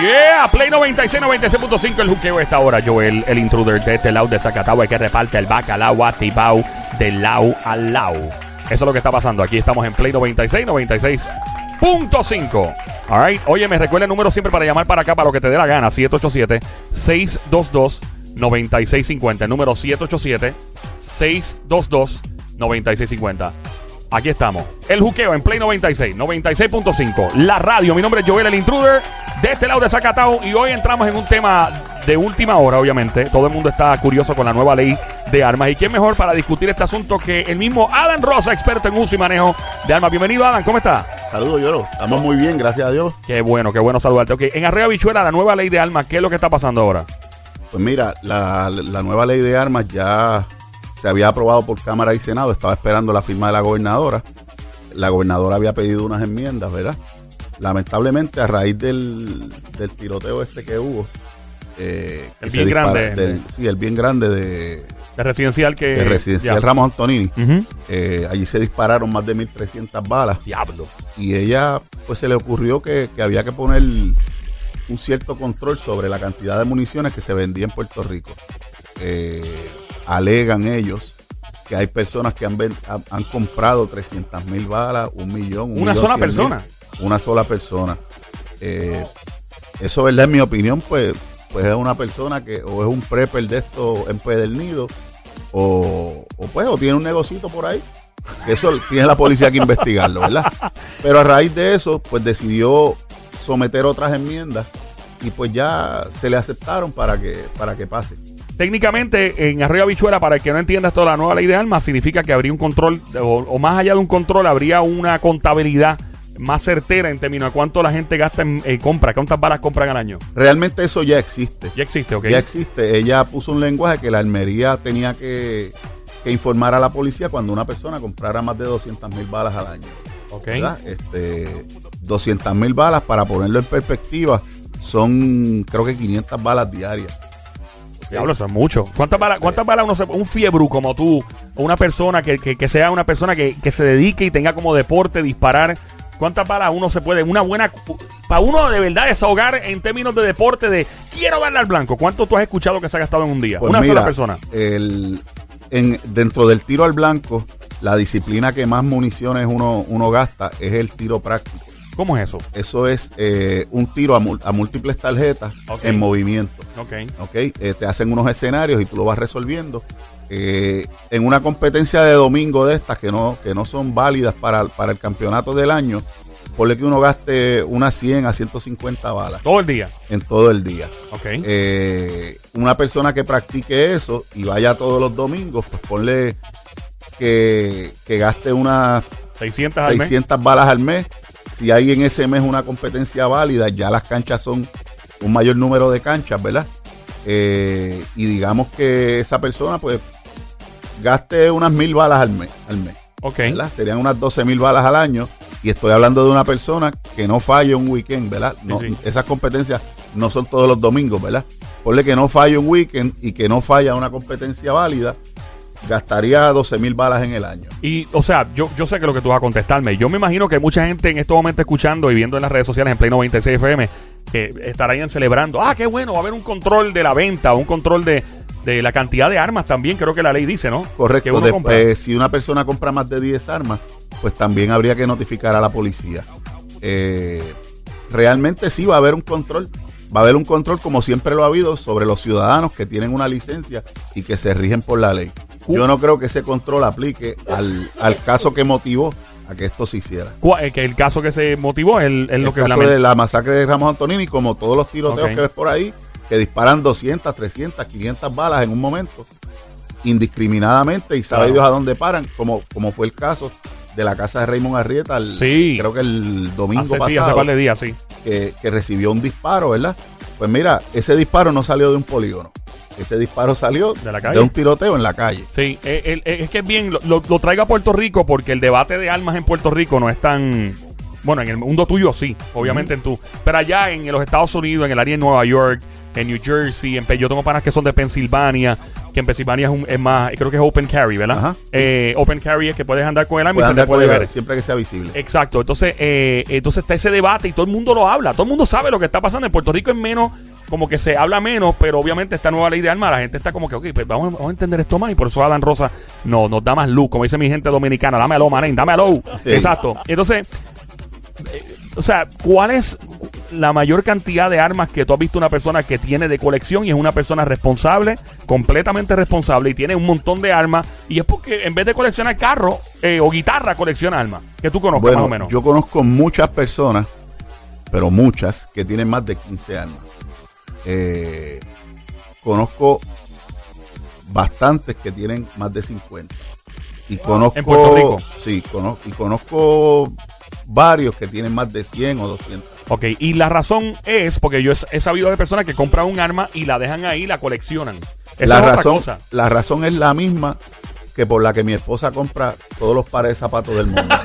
Yeah, Play 96, 96.5 el juqueo esta hora. Joel, el intruder de este lado de Zacatau, que reparte el bacalao atibao de lado al lado. Eso es lo que está pasando. Aquí estamos en Play 96, 96.5. Alright. Oye, me recuerda el número siempre para llamar para acá, para lo que te dé la gana. 787-622-9650. El número 787-622-9650. Aquí estamos. El juqueo en Play 96, 96.5. La radio. Mi nombre es Joel, el intruder. De este lado de Zacatau. Y hoy entramos en un tema de última hora, obviamente. Todo el mundo está curioso con la nueva ley de armas. ¿Y quién mejor para discutir este asunto que el mismo Adam Rosa, experto en uso y manejo de armas? Bienvenido, Adam. ¿Cómo está? Saludos, Yolo. Estamos muy bien, gracias a Dios. Qué bueno, qué bueno saludarte. Ok, en Arrea Bichuela, la nueva ley de armas, ¿qué es lo que está pasando ahora? Pues mira, la, la nueva ley de armas ya se había aprobado por Cámara y Senado. Estaba esperando la firma de la gobernadora. La gobernadora había pedido unas enmiendas, ¿verdad? Lamentablemente, a raíz del, del tiroteo este que hubo. eh, El bien grande. de- sí, el bien grande de, De residencial que. de Residencial ya. Ramos Antonini. Eh, allí se dispararon más de 1.300 balas. Diablo. y ella pues se le ocurrió que, que había que poner un cierto control sobre la cantidad de municiones que se vendía en Puerto Rico. Eh, alegan ellos que hay personas que han, ven- han, han comprado 300 mil balas, un millón, un Una millón sola mil. persona. Una sola persona. Eh, eso, ¿verdad? En mi opinión, pues, pues es una persona que o es un prepper de esto en Nido o, o pues o tiene un negocito por ahí. Eso tiene la policía que investigarlo, ¿verdad? Pero a raíz de eso, pues decidió someter otras enmiendas y pues ya se le aceptaron para que, para que pase. Técnicamente, en Arriba Bichuela, para el que no entienda esto de la nueva ley de armas, significa que habría un control, o, o más allá de un control, habría una contabilidad más certera en términos de cuánto la gente gasta en eh, compra, cuántas balas compran al año. Realmente eso ya existe. Ya existe, ¿ok? Ya existe. Ella puso un lenguaje que la almería tenía que, que informar a la policía cuando una persona comprara más de 200 mil balas al año. Ok. ¿verdad? Este, 200 mil balas, para ponerlo en perspectiva, son creo que 500 balas diarias. Diablo, eso es mucho. ¿Cuántas balas, cuántas balas uno se Un fiebru como tú, o una persona que, que- que sea una persona que, que se dedique y tenga como deporte disparar. ¿Cuántas balas uno se puede? Una buena. Para uno de verdad desahogar en términos de deporte, de quiero darle al blanco. ¿Cuánto tú has escuchado que se ha gastado en un día? Pues una mira, sola persona. el- en, dentro del tiro al blanco, la disciplina que más municiones uno, uno gasta es el tiro práctico. ¿Cómo es eso? Eso es eh, un tiro a, múltiples tarjetas en movimiento. Ok. ¿ok? Eh, te hacen unos escenarios y tú lo vas resolviendo. Eh, en una competencia de domingo de estas que no, que no son válidas para, para el campeonato del año, ponle que uno gaste unas 100 a 150 balas Todo el día. en todo el día. Ok. Eh, una persona que practique eso y vaya todos los domingos, pues ponle que, que gaste unas 600 al mes. 600 balas al mes. Si hay en ese mes una competencia válida, ya las canchas son un mayor número de canchas, ¿verdad? Eh, y digamos que esa persona, pues, gaste unas mil balas al mes, al mes Ok. ¿verdad? Serían unas 12 mil balas al año. Y estoy hablando de una persona que no falle un weekend, ¿verdad? No, sí. Esas competencias no son todos los domingos, ¿verdad? Ponle que no falle un weekend y que no falla una competencia válida, gastaría 12 mil balas en el año. Y, o sea, yo, yo sé que lo que tú vas a contestarme. Yo me imagino que mucha gente en este momento escuchando y viendo en las redes sociales en Play 96 FM que estarían celebrando. Ah, qué bueno, va a haber un control de la venta, un control de, de la cantidad de armas también, creo que la ley dice, ¿no? Correcto. De- eh, si una persona compra más de 10 armas, pues también habría que notificar a la policía. Eh, realmente sí va a haber un control. Va a haber un control, como siempre lo ha habido, sobre los ciudadanos que tienen una licencia y que se rigen por la ley. Yo no creo que ese control aplique al, al caso que motivó a que esto se hiciera. Eh, que el caso que se motivó es, el- es lo el que caso lamen- de la masacre de Ramos Antonini, como todos los tiroteos Ok. que ves por ahí, que disparan 200, 300, 500 balas en un momento, indiscriminadamente, y sabe Claro. Dios a dónde paran, como, como fue el caso de la casa de Raymond Arrieta, el- Sí. creo que el domingo hace, sí, pasado, hace par de días, sí. que, que recibió un disparo, ¿verdad? Pues mira, ese disparo no salió de un polígono, ese disparo salió ¿De la calle? un tiroteo en la calle. Sí, eh, el- eh, es que es bien, lo, lo- traigo a Puerto Rico porque el debate de armas en Puerto Rico no es tan... Bueno, en el mundo tuyo sí, obviamente en tu... Pero allá en los Estados Unidos, en el área de Nueva York, en New Jersey, en, yo tengo panas que son de Pensilvania, que en Pensilvania es, un- es más, creo que es open carry, ¿verdad? Ajá. Eh, open carry es que puedes andar con el arma y se te puede ver. siempre que sea visible. Exacto, entonces, eh, entonces está ese debate y todo el mundo lo habla, todo el mundo sabe lo que está pasando. En Puerto Rico es menos, como que se habla menos, pero obviamente esta nueva ley de armas, la gente está como que, ok, pues vamos, vamos a entender esto más y por eso Adam Rosa no, nos da más luz, como dice mi gente dominicana, dame aló, manen, dame aló. Sí. Exacto. Entonces, eh, o sea, ¿cuál es la mayor cantidad de armas que tú has visto una persona que tiene de colección y es una persona responsable, completamente responsable y tiene un montón de armas y es porque en vez de coleccionar carro eh, o guitarra colecciona armas que tú conozcas más o Bueno, menos. yo conozco muchas personas, pero muchas, que tienen más de 15 años. Eh, conozco bastantes que tienen más de 50. Y conozco. En Puerto Rico. Sí, conozco, y conozco varios que tienen más de 100 o 200. Ok, y la razón es porque yo he, sabido de personas que compran un arma y la dejan ahí y la coleccionan. Esa la, es otra razón, cosa. la razón es la misma que por la que mi esposa compra todos los pares de zapatos del mundo.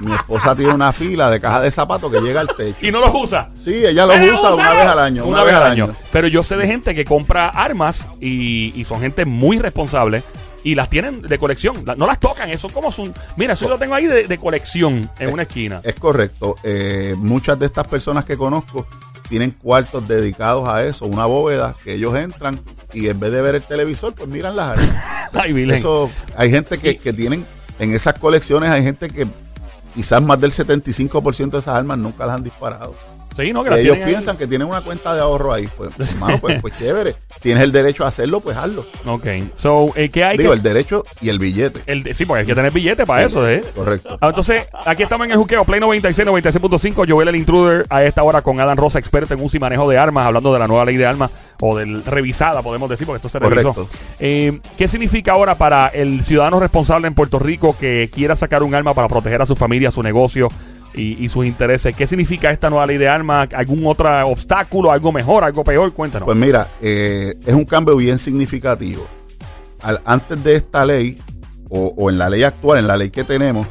mi esposa tiene una fila de cajas de zapatos que llega al techo. Y no los usa. Sí, ella los ¡Pero usa una vez al año. Una, vez al año. Pero yo sé de gente que compra armas y, y son gente muy responsable y las tienen de colección. No las tocan, eso como son. Mira, eso yo lo tengo ahí de, de colección en una esquina. Es correcto. Eh, muchas de estas personas que conozco tienen cuartos dedicados a eso, una bóveda que ellos entran y en vez de ver el televisor, pues miran las armas. Ay. Eso, hay gente que, que tienen, en esas colecciones hay gente que quizás más del 75% de esas armas nunca las han disparado. Sí, no, que ellos ahí. piensan que tienen una cuenta de ahorro ahí. Pues, hermano, pues, pues chévere. Tienes el derecho a hacerlo, pues hazlo. Ok. So, eh, ¿qué hay Digo, que.? el derecho y el billete. el sí, porque hay que tener billete para eso, ¿eh? Correcto. Ah, Entonces, aquí estamos en el juqueo, Play 96, 96.5. Joel el Intruder a esta hora con Adam Rosa, experto en uso y manejo de armas, hablando de la nueva ley de armas, o del revisada, podemos decir, porque esto se revisó. Correcto. Eh, ¿Qué significa ahora para el ciudadano responsable en Puerto Rico que quiera sacar un arma para proteger a su familia, su negocio y, y sus intereses? ¿Qué significa esta nueva ley de armas? ¿Algún otro obstáculo? ¿Algo mejor? ¿Algo peor? Cuéntanos. Pues mira, eh, es un cambio bien significativo. Antes de esta ley, o, en la ley actual, en la ley que tenemos,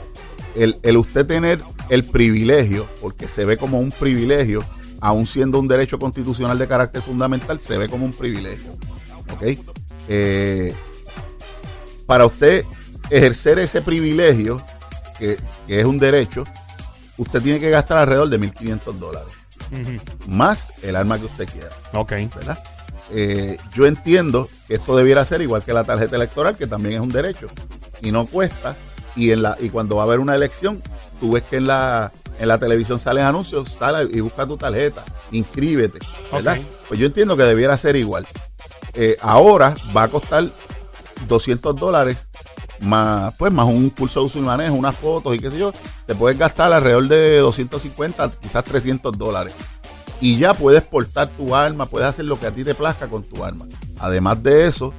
el, el usted tener el privilegio, porque se ve como un privilegio, aun siendo un derecho constitucional de carácter fundamental, se ve como un privilegio. ¿Ok? Eh, para usted ejercer ese privilegio, que es un derecho, usted tiene que gastar alrededor de 1.500 dólares, más el arma que usted quiera. Ok. ¿verdad? Eh, yo entiendo que esto debiera ser igual que la tarjeta electoral, que también es un derecho y no cuesta. Y en la y cuando va a haber una elección, tú ves que en la en la televisión salen anuncios, sale y busca tu tarjeta, inscríbete, ¿verdad? Pues yo entiendo que debiera ser igual. Eh, ahora va a costar 200 dólares más pues más un curso de uso y manejo, unas fotos y qué sé yo, te puedes gastar alrededor de 250, quizás 300 dólares y ya puedes portar tu arma, puedes hacer lo que a ti te plazca con tu arma. Además de eso,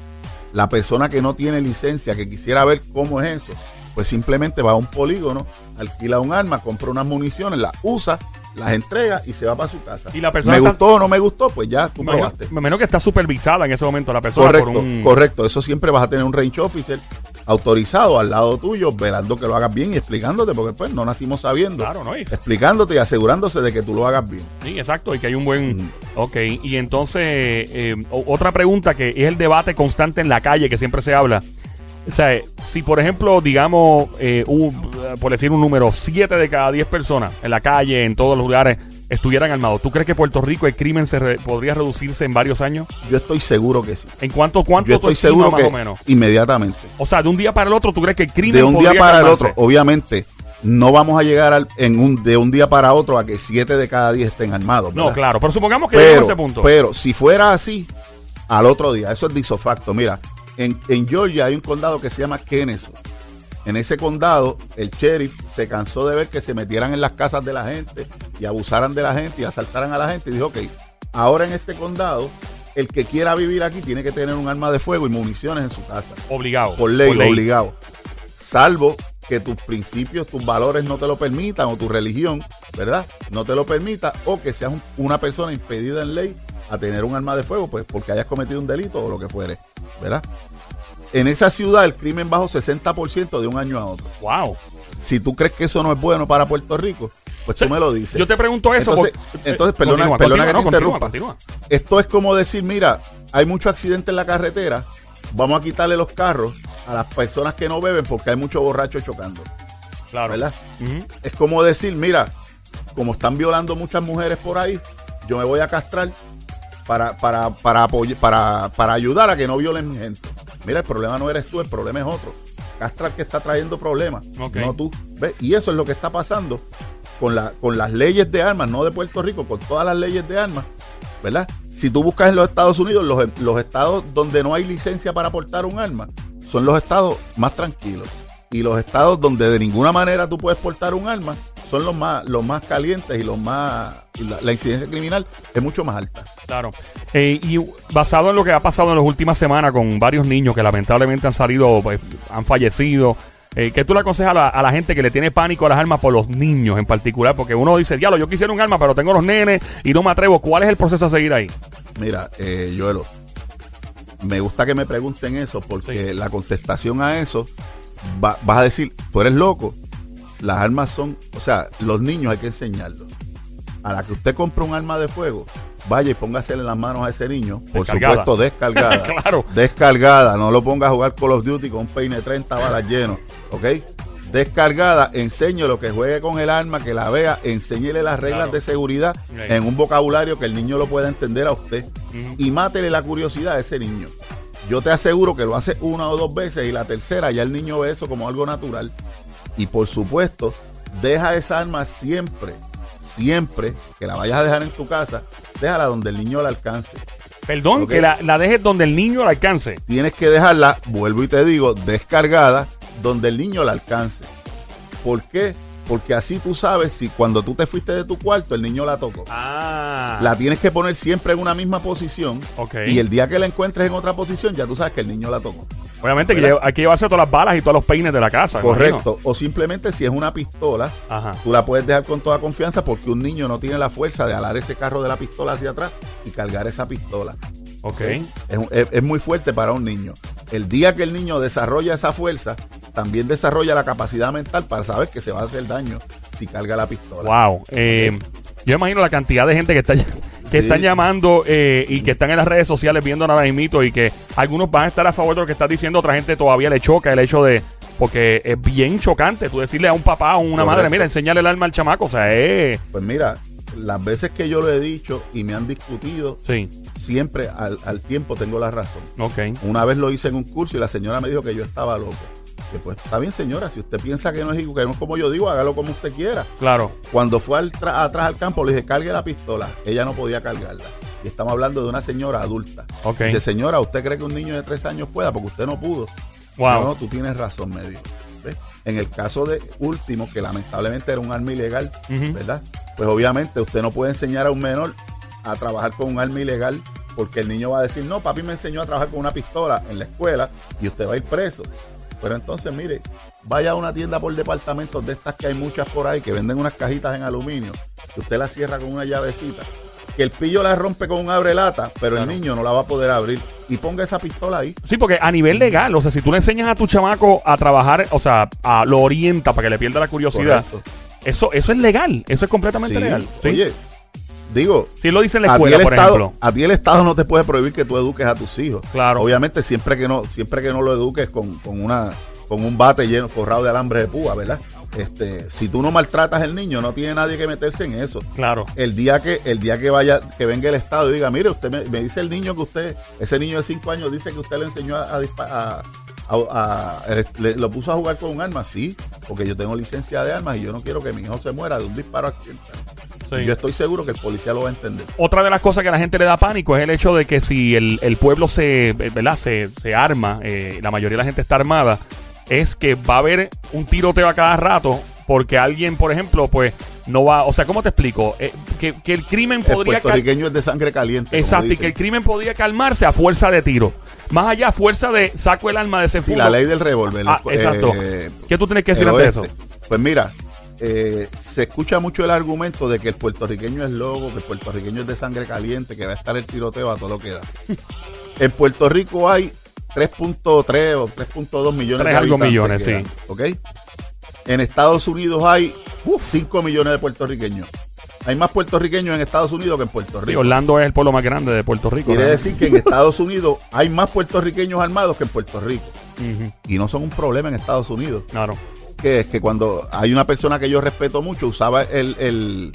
la persona que no tiene licencia, que quisiera ver cómo es eso, pues simplemente va a un polígono, alquila un arma, compra unas municiones, las usa, las entrega y se va para su casa. Y la persona me gustó o no me gustó, pues ya tú Me probaste. me imagino que está supervisada en ese momento la persona Correcto, por un... correcto. Eso siempre vas a tener un range officer autorizado al lado tuyo, velando que lo hagas bien y explicándote, porque pues no nacimos sabiendo. Claro, ¿no? Y- Explicándote y asegurándose de que tú lo hagas bien. Sí, exacto, y que hay un buen... Mm. Ok, y entonces, eh, otra pregunta que es el debate constante en la calle que siempre se habla. O sea, si por ejemplo, digamos, eh, un- por decir un número, 7 de cada 10 personas en la calle, en todos los lugares, estuvieran armados, ¿tú crees que Puerto Rico el crimen se re- podría reducirse en varios años? Yo estoy seguro que sí. ¿En cuánto, cuánto Yo estoy seguro más que o menos? inmediatamente. O sea, de un día para el otro, ¿tú crees que el crimen De un día para el otro, obviamente, no vamos a llegar al- en un, de un día para otro a que 7 de cada 10 estén armados. No, claro, pero supongamos que llegamos a pero, ese punto. pero si fuera así, al otro día, eso es disofacto. Mira, en, en Georgia hay un condado que se llama Kennesaw. En ese condado, el sheriff se cansó de ver que se metieran en las casas de la gente y abusaran de la gente y asaltaran a la gente y dijo, ok, ahora en este condado, el que quiera vivir aquí tiene que tener un arma de fuego y municiones en su casa. obligado. Por ley, obligado. Salvo que tus principios, tus valores no te lo permitan o tu religión, ¿verdad? No te lo permita o que seas un- una persona impedida en ley a tener un arma de fuego, pues porque hayas cometido un delito o lo que fuere, ¿verdad? En esa ciudad el crimen bajó 60% de un año a otro. Wow. Si tú crees que eso no es bueno para Puerto Rico, Pues Sí, tú me lo dices. Yo te pregunto eso. Entonces, por- entonces, eh, perdona, continúa, perdona continúa, que no, te continúa, interrumpa. Esto es como decir, mira, hay mucho accidente en la carretera, vamos a quitarle los carros a las personas que no beben porque hay muchos borrachos chocando, Claro. ¿verdad? Es como decir, mira, como están violando muchas mujeres por ahí, yo me voy a castrar para, para, para, para, para ayudar a que no violen gente. Mira, el problema no eres tú, el problema es otro. Castra el que está trayendo problemas, no tú. ¿Ves? Y eso es lo que está pasando con, la, con las leyes de armas, no de Puerto Rico, con todas las leyes de armas, ¿verdad? Si tú buscas en los Estados Unidos, los, los estados donde no hay licencia para portar un arma, son los estados más tranquilos. Y los estados donde de ninguna manera tú puedes portar un arma, son los más, los más calientes y los más. y la, la incidencia criminal es mucho más alta. Claro. Eh, y basado en lo que ha pasado en las últimas semanas con varios niños que lamentablemente han salido, pues, han fallecido, eh, ¿qué tú le aconsejas a la, a la gente que le tiene pánico a las armas por los niños en particular? Porque uno dice, diablo, yo quisiera un arma, pero tengo los nenes y no me atrevo. ¿Cuál es el proceso a seguir ahí? Mira, eh, Joelo, me gusta que me pregunten eso porque Sí. la contestación a eso va- vas a decir, tú eres loco. Las armas son, o sea, los niños hay que enseñarlos. A la que usted compre un arma de fuego, vaya y póngasele en las manos a ese niño, por Descargada. supuesto descargada. Claro. Descargada, no lo ponga a jugar Call of Duty con un peine 30 balas lleno, ¿ok? Descargada, enseño lo que juegue con el arma, que la vea, enséñele las reglas Claro. de seguridad en un vocabulario que el niño lo pueda entender a usted y mátele la curiosidad a ese niño. Yo te aseguro que lo hace una o dos veces y la tercera ya el niño ve eso como algo natural. Y por supuesto, deja esa arma siempre, siempre que la vayas a dejar en tu casa, déjala donde el niño la alcance. Perdón, que la, la dejes donde el niño la alcance. Tienes que dejarla, vuelvo y te digo, descargada donde el niño la alcance. ¿Por qué? Porque así tú sabes si cuando tú te fuiste de tu cuarto el niño la tocó. Ah. La tienes que poner siempre en una misma posición. Y el día que la encuentres en otra posición, ya tú sabes que el niño la tocó. Obviamente que hay que llevarse todas las balas y todos los peines de la casa. Correcto. O simplemente si es una pistola. Ajá. tú la puedes dejar con toda confianza porque un niño no tiene la fuerza de alar ese carro de la pistola hacia atrás y cargar esa pistola. Ok. Es, un- es- es muy fuerte para un niño. El día que el niño desarrolla esa fuerza, también desarrolla la capacidad mental para saber que se va a hacer daño si carga la pistola. Wow. Eh, yo imagino la cantidad de gente que está que están llamando eh, y que están en las redes sociales viendo ahora mismo y que algunos van a estar a favor de lo que estás diciendo, otra gente todavía le choca el hecho de porque es bien chocante tú decirle a un papá o una madre, mira, enseñarle el arma al chamaco, o sea, es Pues mira, las veces que yo lo he dicho y me han discutido, sí. siempre al, al tiempo tengo la razón. Ok. Una vez lo hice en un curso y la señora me dijo que yo estaba loco. Que pues está bien señora, si usted piensa que no es, que no es como yo digo, hágalo como usted quiera. Claro. Cuando fue al atrás al campo le dije, cargue la pistola. Ella no podía cargarla. Y estamos hablando de una señora adulta. Ok. Dice, señora, ¿usted cree que un niño de tres años pueda? Porque usted no pudo. Wow. No, no, tú tienes razón, me dijo. ¿Ves? En el caso de último, que lamentablemente era un arma ilegal. ¿verdad? Pues obviamente usted no puede enseñar a un menor a trabajar con un arma ilegal porque el niño va a decir, no, papi me enseñó a trabajar con una pistola en la escuela y usted va a ir preso. Pero entonces, mire, vaya a una tienda por departamentos de estas que hay muchas por ahí que venden unas cajitas en aluminio, que usted las cierra con una llavecita, que el pillo la rompe con un abre lata, pero el niño no la va a poder abrir y ponga esa pistola ahí. Sí, porque a nivel legal, o sea, si tú le enseñas a tu chamaco a trabajar, o sea, a, lo orienta para que le pierda la curiosidad, Correcto. eso eso es legal, eso es completamente Sí, legal. Sí. Oye, digo, si lo dice en la a ti, escuela, el por estado, ejemplo. a ti el Estado no te puede prohibir que tú eduques a tus hijos. Claro. Obviamente siempre que no, siempre que no lo eduques con, con una, con un bate lleno, forrado de alambre de púa, ¿verdad? Este, si tú no maltratas al niño, no tiene nadie que meterse en eso. Claro. El día que, el día que vaya, que venga el Estado y diga, mire, usted me, me dice el niño que usted, ese niño de 5 años dice que usted le enseñó a, a a- a- a- le- lo puso a jugar con un arma, sí, porque yo tengo licencia de armas y yo no quiero que mi hijo se muera de un disparo accidental. Sí. Yo estoy seguro que el policía lo va a entender. Otra de las cosas que a la gente le da pánico es el hecho de que si el, el pueblo se, ¿verdad? se, se arma, eh, la mayoría de la gente está armada, es que va a haber un tiroteo a cada rato porque alguien, por ejemplo, pues no va, o sea, ¿cómo te explico? Eh, que, que el crimen El podría... cal- puertorriqueño es de sangre caliente. Exacto, y que el crimen podría calmarse a fuerza de tiro. Más allá, a fuerza de saco el arma de ese Sí, la ley del revólver. Ah, eh, exacto. ¿Qué tú tienes que decir el ante eso? Pues mira, eh, se escucha mucho el argumento de que el puertorriqueño es loco, que el puertorriqueño es de sangre caliente, que va a estar el tiroteo a todo lo que da. en Puerto Rico hay 3.3 o 3.2 millones Tres de algo habitantes. millones, que sí. En Estados Unidos hay 5 millones de puertorriqueños. Hay más puertorriqueños en Estados Unidos que en Puerto Sí, Rico. Orlando es el pueblo más grande de Puerto Rico. Quiere realmente. decir que en Estados Unidos hay más puertorriqueños armados que en Puerto Rico. Y no son un problema en Estados Unidos. Claro. Que es que cuando hay una persona que yo respeto mucho, usaba el, el-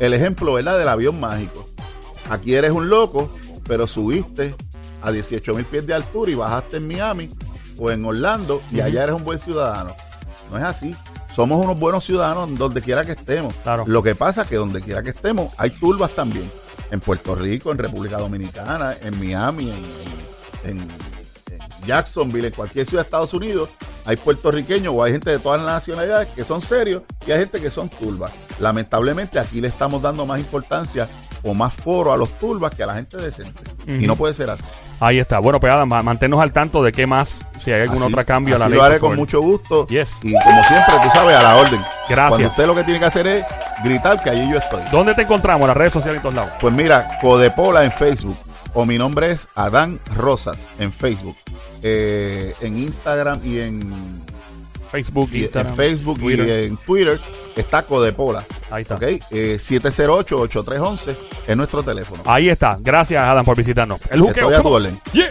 el ejemplo, ¿verdad? Del avión mágico. Aquí eres un loco, pero subiste a 18 mil pies de altura y bajaste en Miami o en Orlando y allá eres un buen ciudadano. No es así. Somos unos buenos ciudadanos donde quiera que estemos. Claro. Lo que pasa es que donde quiera que estemos hay turbas también. En Puerto Rico, en República Dominicana, en Miami, en, en- en- en Jacksonville, en cualquier ciudad de Estados Unidos, hay puertorriqueños o hay gente de todas las nacionalidades que son serios y hay gente que son turbas. Lamentablemente aquí le estamos dando más importancia o más foro a los turbas que a la gente decente. Y no puede ser así. Ahí está. Bueno, pues Adam, ma- manténnos al tanto de qué más, si hay algún Así- otro cambio a la así ley. lo haré con mucho gusto. Yes. Y como siempre, tú sabes, a la orden. Gracias. Cuando usted lo que tiene que hacer es gritar que allí yo estoy. ¿Dónde te encontramos? En las redes sociales y en todos lados. Pues mira, Codepola en Facebook. O mi nombre es Adán Rosas en Facebook. Eh, en Instagram y en, Facebook, y Instagram, en Facebook Twitter. y en Twitter está Codepola. Ahí está. Eh, 708-8311 es nuestro teléfono. Ahí está. Gracias, Adam, por visitarnos. El. Estoy a tu orden. Yeah.